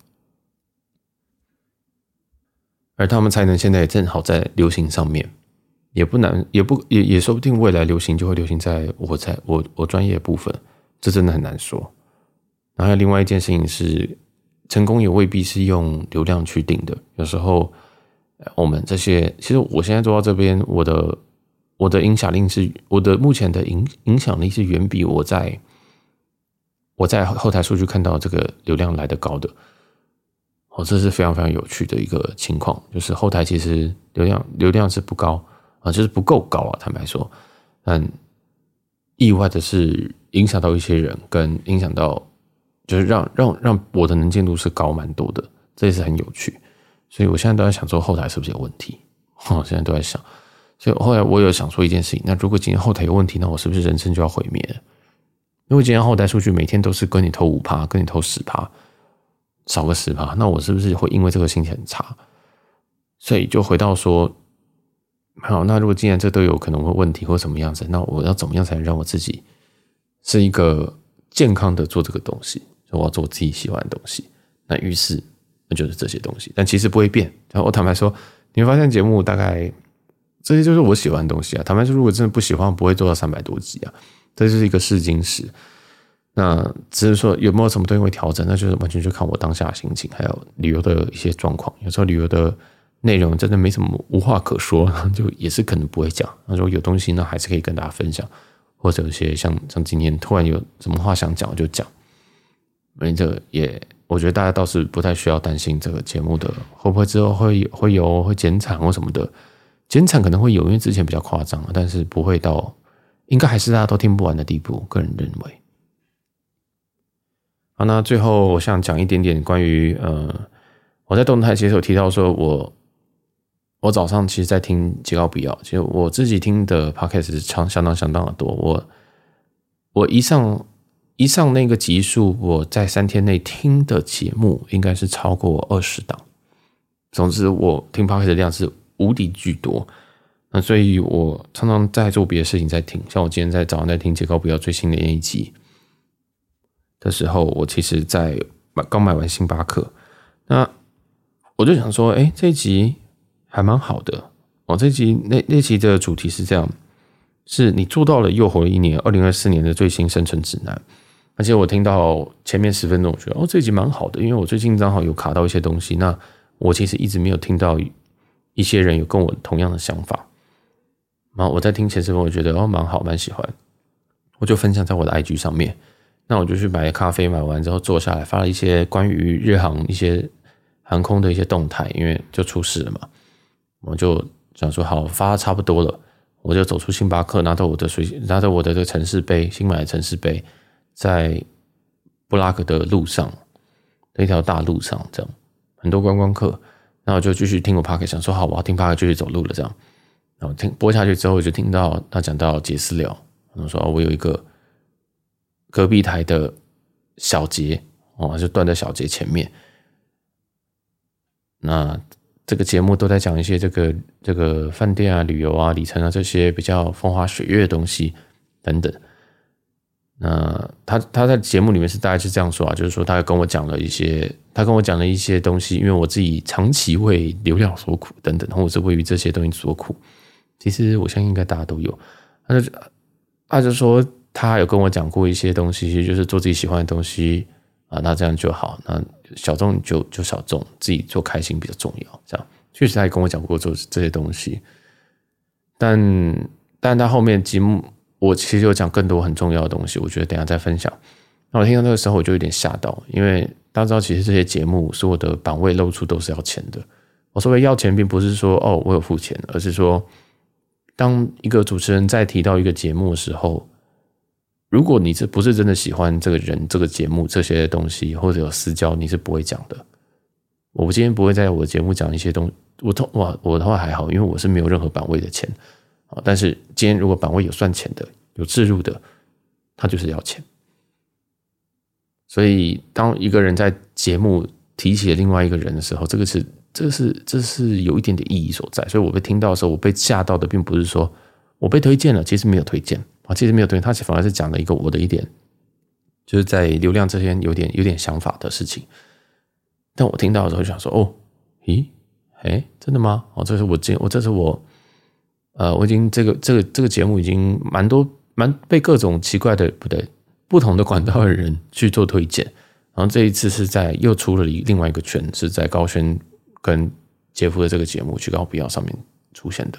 而他们才能现在也正好在流行上面，也不难，也不也也说不定未来流行就会流行在我在我我专业部分，这真的很难说。然后另外一件事情是，成功也未必是用流量去定的。有时候，我们这些其实我现在做到这边，我的我的影响力是，我的目前的影影响力是远比我在我在后台数据看到这个流量来得高的。哦，这是非常非常有趣的一个情况，就是后台其实流量流量是不高啊，就是不够高啊，坦白说，但意外的是影响到一些人，跟影响到就是让让让我的能见度是高蛮多的，这也是很有趣。所以我现在都在想说后台是不是有问题，我现在都在想，所以后来我有想说一件事情，那如果今天后台有问题，那我是不是人生就要毁灭？因为今天后台数据每天都是跟你投五趴，跟你投十趴。少个十趴，那我是不是会因为这个心情很差？所以就回到说，好，那如果既然这都有可能会问题或什么样子，那我要怎么样才能让我自己是一个健康的做这个东西？我要做我自己喜欢的东西。那于是那就是这些东西，但其实不会变。然后我坦白说，你会发现节目大概这些就是我喜欢的东西啊。坦白说，如果真的不喜欢，不会做到三百多集啊。这就是一个试金石。那只是说有没有什么东西会调整，那就是完全就看我当下心情，还有旅游的一些状况。有时候旅游的内容真的没什么无话可说，就也是可能不会讲。那如果有东西呢，还是可以跟大家分享，或者有些像像今天突然有什么话想讲，就讲。因为这个也，我觉得大家倒是不太需要担心这个节目的会不会之后会会有会减产或什么的，减产可能会有，因为之前比较夸张，但是不会到，应该还是大家都听不完的地步。个人认为。好，那最后我想讲一点点关于呃，我在动态其实有提到说我，我早上其实在听《杰高比奥》，其实我自己听的 Podcast 是相相当相当的多。我我一上一上那个集数，我在三天内听的节目应该是超过二十档。总之，我听 Podcast 的量是无敌巨多。那所以，我常常在做别的事情在听，像我今天在早上在听《杰高比奥》最新的那一集。的时候，我其实在刚买完星巴克，那我就想说，哎，这一集还蛮好的。哦，这一集那那集的主题是这样：是你做到了又活了一年，二零二四年的最新生存指南。而且我听到前面十分钟，我觉得哦，这一集蛮好的，因为我最近刚好有卡到一些东西。那我其实一直没有听到一些人有跟我同样的想法。然后我在听前十分钟，我觉得哦，蛮好，蛮喜欢，我就分享在我的 IG 上面。那我就去买咖啡，买完之后坐下来发了一些关于日航一些航空的一些动态，因为就出事了嘛，我就想说好发差不多了，我就走出星巴克，拿着我的水，拿着我的这个城市杯，新买的城市杯，在布拉格的路上，那条大路上，这样很多观光客，那我就继续听我 Podcast，想说好，我要听 Podcast 继续走路了，这样，然后听播下去之后，就听到他讲到杰私聊，我说我有一个。隔壁台的小杰哦，就断在小杰前面。那这个节目都在讲一些这个这个饭店啊、旅游啊、里程啊这些比较风花雪月的东西等等。那他他在节目里面是大概是这样说啊，就是说他跟我讲了一些，他跟我讲了一些东西，因为我自己长期为流量所苦等等，或者是为于这些东西所苦。其实我相信应该大家都有。他就他就说。他有跟我讲过一些东西，其实就是做自己喜欢的东西啊，那这样就好。那小众就就小众，自己做开心比较重要。这样确实他也跟我讲过做这些东西，但但他后面节目我其实有讲更多很重要的东西，我觉得等下再分享。那我听到那个时候我就有点吓到，因为大家知道其实这些节目所有的版位露出都是要钱的。我所谓要钱，并不是说哦我有付钱，而是说当一个主持人在提到一个节目的时候。如果你这不是真的喜欢这个人、这个节目这些东西，或者有私交，你是不会讲的。我今天不会在我的节目讲一些东，我通哇，我的话还好，因为我是没有任何版位的钱啊。但是今天如果版位有算钱的、有置入的，他就是要钱。所以当一个人在节目提起另外一个人的时候，这个是这是这是有一点点意义所在。所以我被听到的时候，我被吓到的并不是说我被推荐了，其实没有推荐。啊，其实没有对，他反而是讲了一个我的一点，就是在流量这边有点有点想法的事情。但我听到的时候就想说，哦，咦，哎，真的吗？哦，这是我今我这是我，呃，我已经这个这个这个节目已经蛮多蛮被各种奇怪的不对，不同的管道的人去做推荐。然后这一次是在又出了另外一个圈，是在高轩跟杰夫的这个节目《去高不要》上面出现的。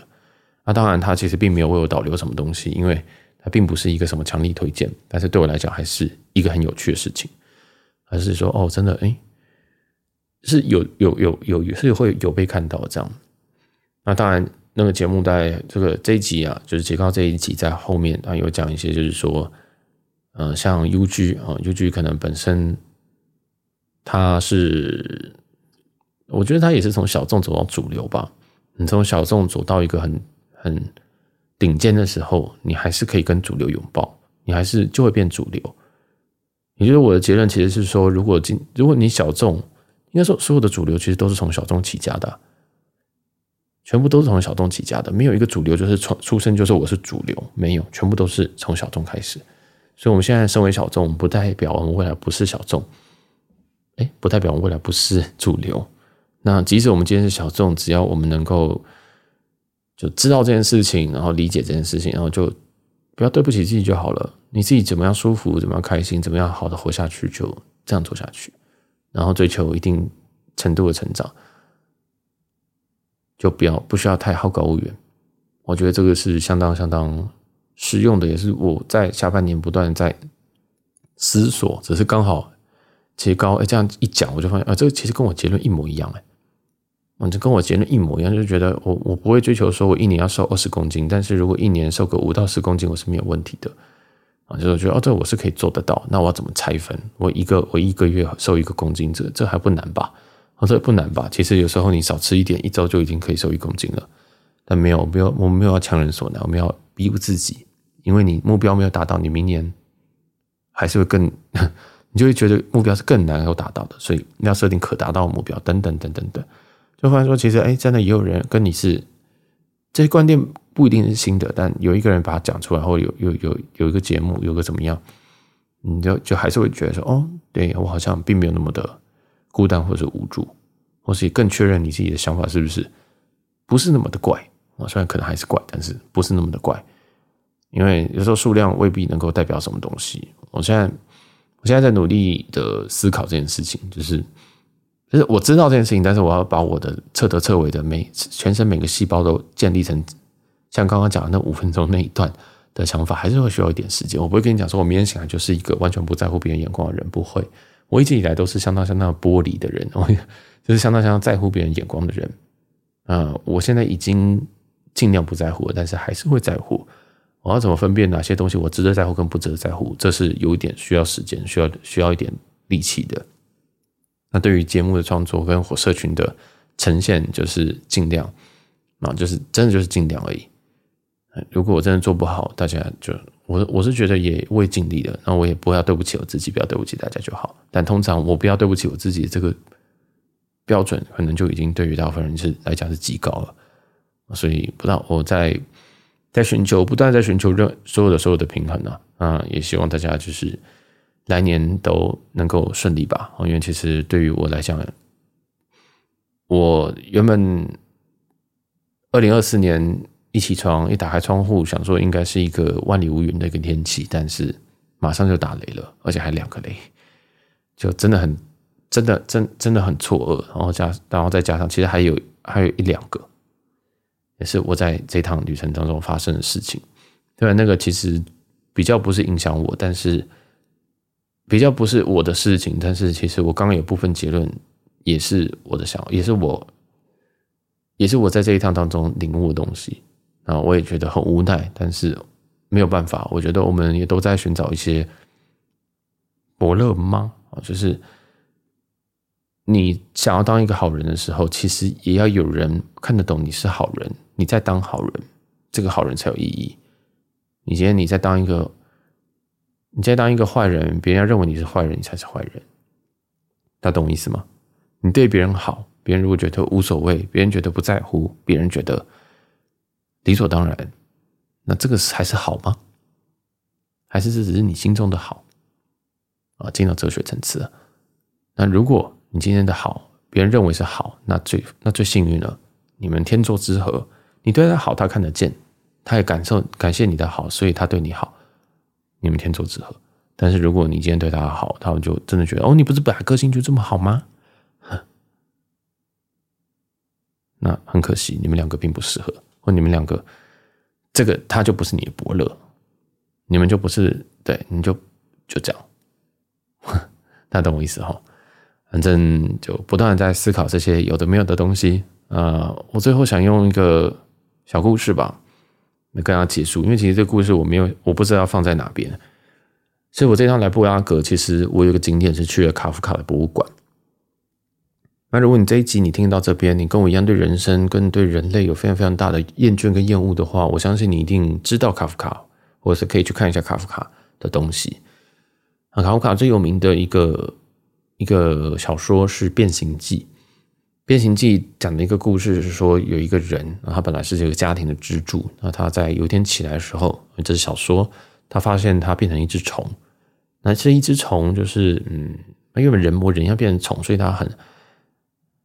那当然，他其实并没有为我导流什么东西，因为它并不是一个什么强力推荐。但是对我来讲，还是一个很有趣的事情。还是说，哦，真的，哎，是有有有有是会有被看到这样。那当然，那个节目在这个这一集啊，就是杰高这一集在后面啊，有讲一些，就是说，呃，像 UG 啊，UG 可能本身。他是，我觉得他也是从小众走到主流吧。你从小众走到一个很很顶尖的时候，你还是可以跟主流拥抱，你还是就会变主流。也就是我的结论其实是说，如果今如果你小众，应该说所有的主流其实都是从小众起家的，全部都是从小众起家的，没有一个主流就是从出生就是我是主流，没有，全部都是从小众开始。所以我们现在身为小众，不代表我们未来不是小众。哎，不代表我们未来不是主流。那即使我们今天是小众，只要我们能够就知道这件事情，然后理解这件事情，然后就不要对不起自己就好了。你自己怎么样舒服，怎么样开心，怎么样好的活下去，就这样做下去。然后追求一定程度的成长，就不要不需要太好高骛远。我觉得这个是相当相当实用的，也是我在下半年不断在思索，只是刚好。杰高，哎，这样一讲，我就发现啊，这个其实跟我结论一模一样，哎，我就跟我结论一模一样，就觉得我我不会追求说我一年要瘦二十公斤，但是如果一年瘦个五到十公斤，我是没有问题的，啊，就是觉得哦，这我是可以做得到，那我要怎么拆分？我一个我一个月瘦一个公斤，这这还不难吧？啊，这不难吧？其实有时候你少吃一点，一周就已经可以瘦一公斤了，但没有，没有，我们没有要强人所难，我们要逼不自己，因为你目标没有达到，你明年还是会更。<laughs> 你就会觉得目标是更难够达到的，所以你要设定可达到的目标，等等等等等。就发现说，其实哎，真的也有人跟你是这些观念不一定是新的，但有一个人把它讲出来，或有有有有一个节目，有个怎么样，你就就还是会觉得说，哦，对，我好像并没有那么的孤单或者是无助，或是更确认你自己的想法是不是不是那么的怪啊？虽然可能还是怪，但是不是那么的怪，因为有时候数量未必能够代表什么东西。我现在。我现在在努力的思考这件事情，就是，就是我知道这件事情，但是我要把我的彻头彻尾的每全身每个细胞都建立成像刚刚讲的那五分钟那一段的想法，还是会需要一点时间。我不会跟你讲说，我明天醒来就是一个完全不在乎别人眼光的人，不会。我一直以来都是相当相当玻璃的人，我就是相当相当在乎别人眼光的人。啊，我现在已经尽量不在乎了，但是还是会在乎。我要怎么分辨哪些东西我值得在乎跟不值得在乎？这是有一点需要时间，需要需要一点力气的。那对于节目的创作跟火社群的呈现，就是尽量啊，就是真的就是尽量而已。如果我真的做不好，大家就我我是觉得也未尽力的，那我也不要对不起我自己，不要对不起大家就好。但通常我不要对不起我自己，这个标准可能就已经对于大部分人是来讲是极高了。所以不知道我在。在寻求，不断在寻求任所有的所有的平衡呢，啊，也希望大家就是来年都能够顺利吧。因为其实对于我来讲，我原本二零二四年一起床一打开窗户，想说应该是一个万里无云的一个天气，但是马上就打雷了，而且还两个雷，就真的很真的真真的很错愕。然后加然后再加上，其实还有还有一两个。也是我在这趟旅程当中发生的事情，对吧？那个其实比较不是影响我，但是比较不是我的事情，但是其实我刚刚有部分结论也是我的想，也是我，也是我在这一趟当中领悟的东西。啊，我也觉得很无奈，但是没有办法。我觉得我们也都在寻找一些伯乐吗？啊，就是。你想要当一个好人的时候，其实也要有人看得懂你是好人，你在当好人，这个好人才有意义。你今天你在当一个，你在当一个坏人，别人要认为你是坏人，你才是坏人。大家懂我意思吗？你对别人好，别人如果觉得无所谓，别人觉得不在乎，别人觉得理所当然，那这个还是好吗？还是这只是你心中的好？啊，进到哲学层次了。那如果你今天的好，别人认为是好，那最那最幸运了。你们天作之合，你对他好，他看得见，他也感受感谢你的好，所以他对你好。你们天作之合。但是如果你今天对他好，他们就真的觉得哦，你不是本来个性就这么好吗？那很可惜，你们两个并不适合，或你们两个这个他就不是你的伯乐，你们就不是对，你就就这样，大家懂我意思哈？反正就不断在思考这些有的没有的东西。呃，我最后想用一个小故事吧，跟大家结束。因为其实这个故事我没有，我不知道要放在哪边。所以我这趟来布拉格，其实我有个景点是去了卡夫卡的博物馆。那如果你这一集你听到这边，你跟我一样对人生跟对人类有非常非常大的厌倦跟厌恶的话，我相信你一定知道卡夫卡，或是可以去看一下卡夫卡的东西。啊，卡夫卡最有名的一个一个小说是《变形记》。《变形记》讲的一个故事是说，有一个人，他本来是这个家庭的支柱，那他在有一天起来的时候，这是小说，他发现他变成一只虫。那这一只虫就是，嗯，因为人模人样变成虫，所以他很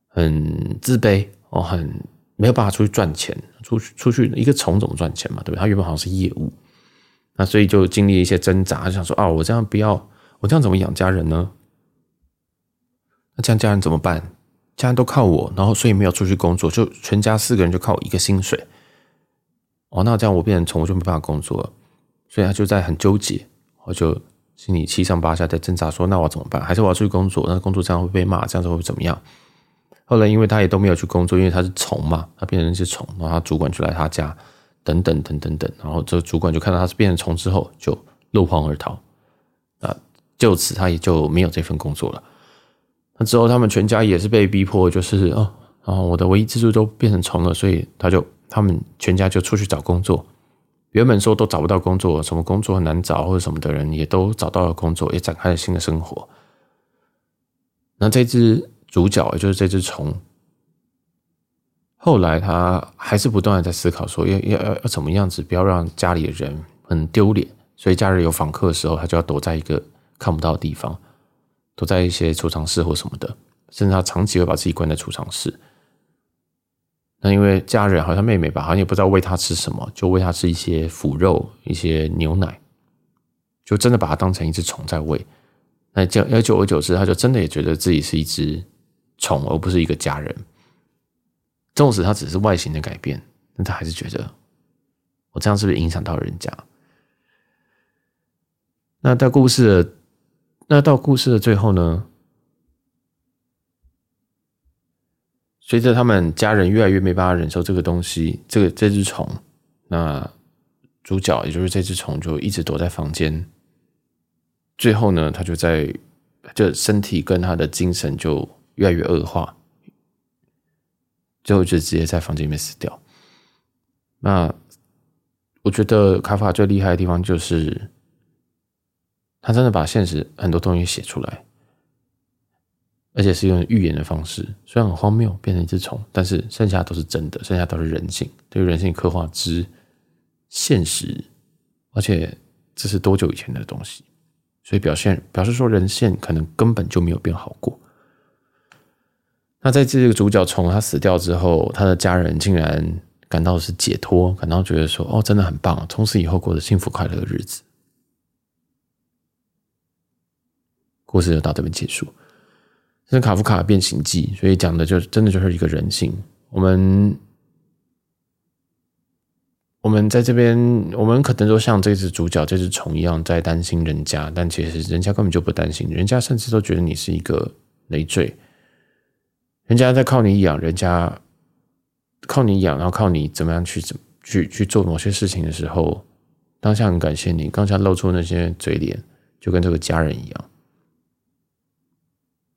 很自卑哦，很没有办法出去赚钱，出去出去一个虫怎么赚钱嘛，对不对？他原本好像是业务，那所以就经历一些挣扎，就想说啊，我这样不要，我这样怎么养家人呢？那这样家人怎么办？家人都靠我，然后所以没有出去工作，就全家四个人就靠我一个薪水。哦，那这样我变成虫，我就没办法工作了。所以他就在很纠结，我就心里七上八下在挣扎，说那我怎么办？还是我要出去工作？那工作这样会被骂，这样子会怎么样？后来因为他也都没有去工作，因为他是虫嘛，他变成一只虫，然后他主管就来他家，等等等等等，然后这个主管就看到他是变成虫之后，就落荒而逃。啊，就此他也就没有这份工作了。那之后，他们全家也是被逼迫，就是哦，然后我的唯一支柱都变成虫了，所以他就他们全家就出去找工作。原本说都找不到工作，什么工作很难找或者什么的人，也都找到了工作，也展开了新的生活。那这只主角，也就是这只虫，后来他还是不断的在思考，说要要要要怎么样子，不要让家里的人很丢脸。所以假日有访客的时候，他就要躲在一个看不到的地方。都在一些储藏室或什么的，甚至他长期会把自己关在储藏室。那因为家人好像妹妹吧，好像也不知道喂他吃什么，就喂他吃一些腐肉、一些牛奶，就真的把他当成一只虫在喂。那久而久而久之，他就真的也觉得自己是一只虫，而不是一个家人。纵使他只是外形的改变，但他还是觉得我这样是不是影响到人家？那在故事的。那到故事的最后呢？随着他们家人越来越没办法忍受这个东西，这个这只虫，那主角也就是这只虫就一直躲在房间。最后呢，他就在就身体跟他的精神就越来越恶化，最后就直接在房间里面死掉。那我觉得卡夫卡最厉害的地方就是。他真的把现实很多东西写出来，而且是用寓言的方式，虽然很荒谬，变成一只虫，但是剩下都是真的，剩下都是人性，对于人性刻画之现实，而且这是多久以前的东西，所以表现表示说人性可能根本就没有变好过。那在这个主角虫他死掉之后，他的家人竟然感到是解脱，感到觉得说哦，真的很棒，从此以后过着幸福快乐的日子。故事就到这边结束。这是卡夫卡的《变形记》，所以讲的就真的就是一个人性。我们我们在这边，我们可能都像这只主角、这只虫一样在担心人家，但其实人家根本就不担心，人家甚至都觉得你是一个累赘。人家在靠你养，人家靠你养，然后靠你怎么样去怎去去做某些事情的时候，当下很感谢你，当下露出那些嘴脸，就跟这个家人一样。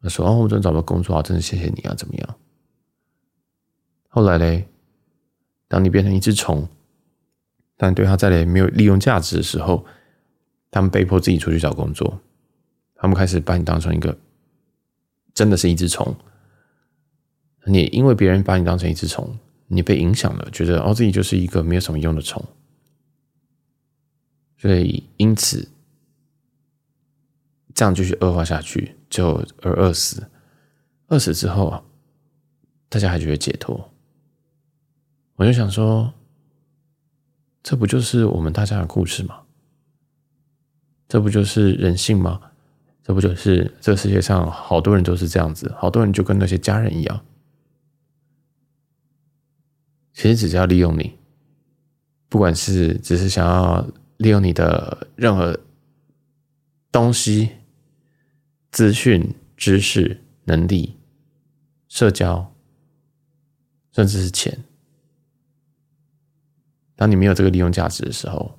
他说：“哦，我真找不到工作啊，真的谢谢你啊，怎么样？”后来嘞，当你变成一只虫，但对他再来没有利用价值的时候，他们被迫自己出去找工作。他们开始把你当成一个，真的是一只虫。你因为别人把你当成一只虫，你被影响了，觉得哦，自己就是一个没有什么用的虫，所以因此。这样继续恶化下去，就而饿死。饿死之后，大家还觉得解脱。我就想说，这不就是我们大家的故事吗？这不就是人性吗？这不就是这个世界上好多人都是这样子，好多人就跟那些家人一样，其实只是要利用你，不管是只是想要利用你的任何东西、资讯、知识、能力、社交，甚至是钱。当你没有这个利用价值的时候，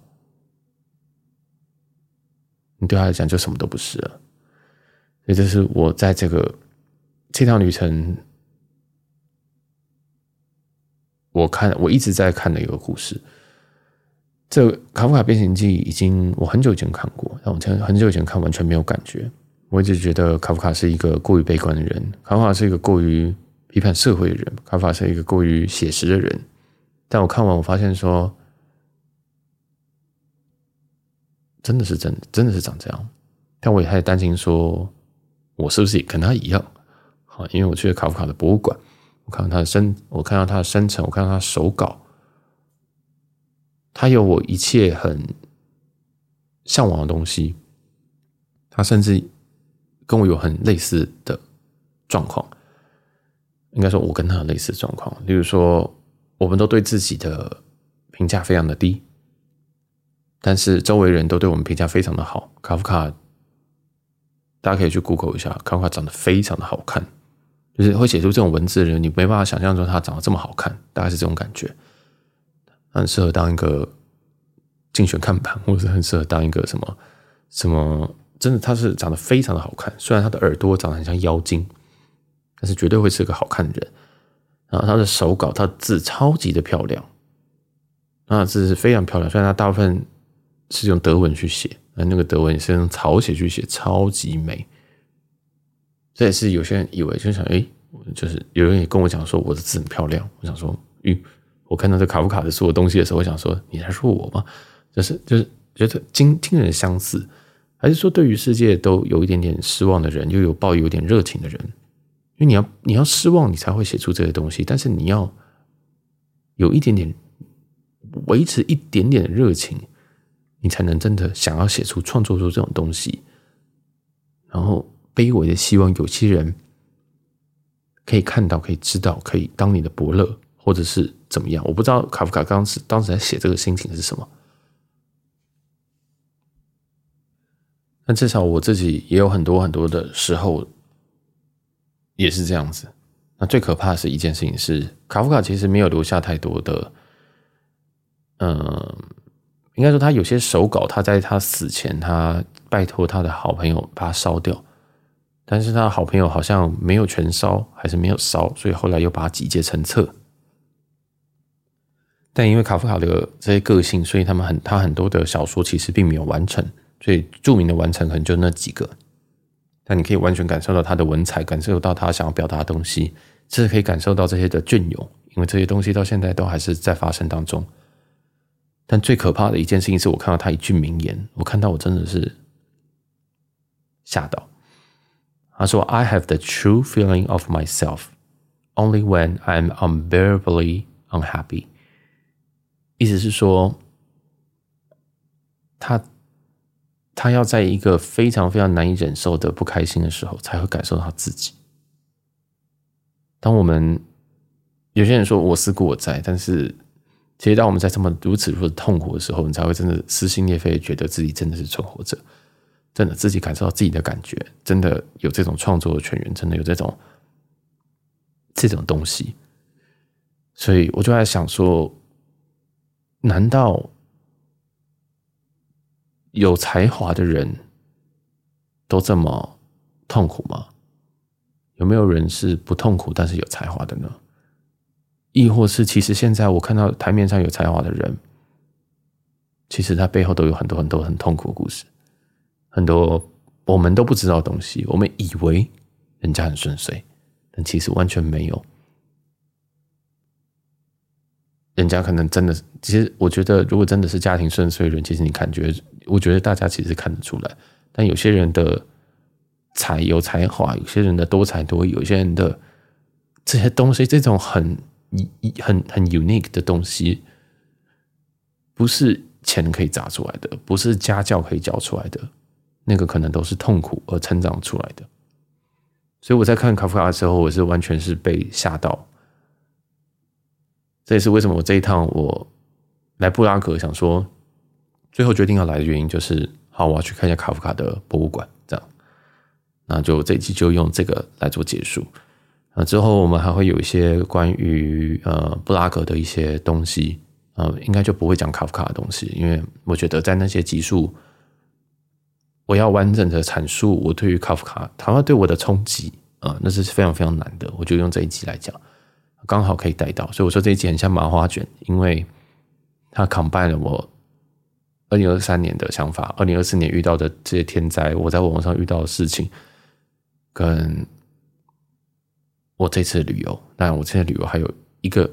你对他来讲就什么都不是了。所以这是我在这个这趟旅程，我看我一直在看的一个故事。这《卡夫卡变形记》已经我很久以前看过，但我前很久以前看完全没有感觉。我一直觉得卡夫卡是一个过于悲观的人，卡夫卡是一个过于批判社会的人，卡夫卡是一个过于写实的人。但我看完，我发现说，真的是真的，真的是长这样。但我也还担心说。我是不是也跟他一样？好，因为我去了卡夫卡的博物馆，我看到他的生，我看到他的生辰，我看到他的手稿，他有我一切很向往的东西，他甚至跟我有很类似的状况，应该说，我跟他有类似的状况。例如说，我们都对自己的评价非常的低，但是周围人都对我们评价非常的好。卡夫卡。大家可以去 Google 一下，卡夫卡长得非常的好看，就是会写出这种文字的人，你没办法想象说他长得这么好看，大概是这种感觉。很适合当一个竞选看板，或者很适合当一个什么什么，真的他是长得非常的好看。虽然他的耳朵长得很像妖精，但是绝对会是个好看的人。然后他的手稿，他的字超级的漂亮，他的字是非常漂亮。虽然他大部分是用德文去写。那那个德文也是用草写去写，超级美。这也是有些人以为，就想，哎，就是有人也跟我讲说我的字很漂亮。我想说，咦，我看到这卡夫卡的所有东西的时候，我想说，你在说我吗？就是就是觉得惊惊人相似，还是说对于世界都有一点点失望的人，又有抱有点热情的人？因为你要你要失望，你才会写出这些东西，但是你要有一点点维持一点点的热情。你才能真的想要写出、创作出这种东西，然后卑微的希望有些人可以看到、可以知道、可以当你的伯乐，或者是怎么样？我不知道卡夫卡当时当时在写这个心情是什么。但至少我自己也有很多很多的时候也是这样子。那最可怕的是一件事情是，卡夫卡其实没有留下太多的，嗯。应该说，他有些手稿，他在他死前，他拜托他的好朋友把它烧掉，但是他的好朋友好像没有全烧，还是没有烧，所以后来又把它集结成册。但因为卡夫卡的这些个性，所以他们很他很多的小说其实并没有完成，所以著名的完成可能就那几个。但你可以完全感受到他的文采，感受到他想要表达的东西，甚至可以感受到这些的隽永，因为这些东西到现在都还是在发生当中。但最可怕的一件事情是我看到他一句名言，我看到我真的是吓到。他说：“I have the true feeling of myself only when I'm unbearably unhappy。”意思是说，他他要在一个非常非常难以忍受的不开心的时候，才会感受到自己。当我们有些人说我思故我在，但是。其实，当我们在这么如此如此痛苦的时候，你才会真的撕心裂肺，觉得自己真的是存活着，真的自己感受到自己的感觉，真的有这种创作的泉源，真的有这种这种东西。所以我就在想说，难道有才华的人都这么痛苦吗？有没有人是不痛苦但是有才华的呢？亦或是，其实现在我看到台面上有才华的人，其实他背后都有很多很多很痛苦的故事，很多我们都不知道的东西。我们以为人家很顺遂，但其实完全没有。人家可能真的，其实我觉得，如果真的是家庭顺遂的人，其实你感觉，我觉得大家其实看得出来。但有些人的才有才华，有些人的多才多艺，有些人的这些东西，这种很。很很 unique 的东西，不是钱可以砸出来的，不是家教可以教出来的，那个可能都是痛苦而成长出来的。所以我在看卡夫卡的时候，我是完全是被吓到。这也是为什么我这一趟我来布拉格，想说最后决定要来的原因，就是好，我要去看一下卡夫卡的博物馆，这样。那就这一期就用这个来做结束。那之后我们还会有一些关于呃布拉格的一些东西，呃，应该就不会讲卡夫卡的东西，因为我觉得在那些集数，我要完整的阐述我对于卡夫卡他对我的冲击啊，那是非常非常难的。我就用这一集来讲，刚好可以带到。所以我说这一集很像麻花卷，因为它 combine 了我二零二三年的想法，二零二四年遇到的这些天灾，我在网上遇到的事情，跟我这次旅游。当然，我这次旅游还有一个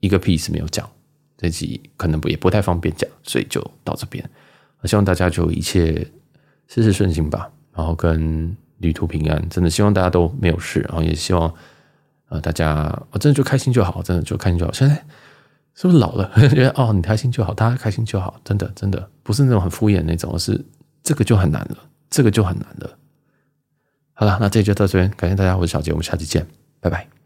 一个 piece 没有讲，这集可能不也不太方便讲，所以就到这边。希望大家就一切。事事顺心吧，然后跟旅途平安，真的希望大家都没有事，然后也希望啊大家，我真的就开心就好，真的就开心就好。现在是不是老了？<laughs> 觉得哦，你开心就好，大家开心就好，真的真的不是那种很敷衍那种，而是这个就很难了，这个就很难了。好了，那这就到这边，感谢大家，我是小杰，我们下期见，拜拜。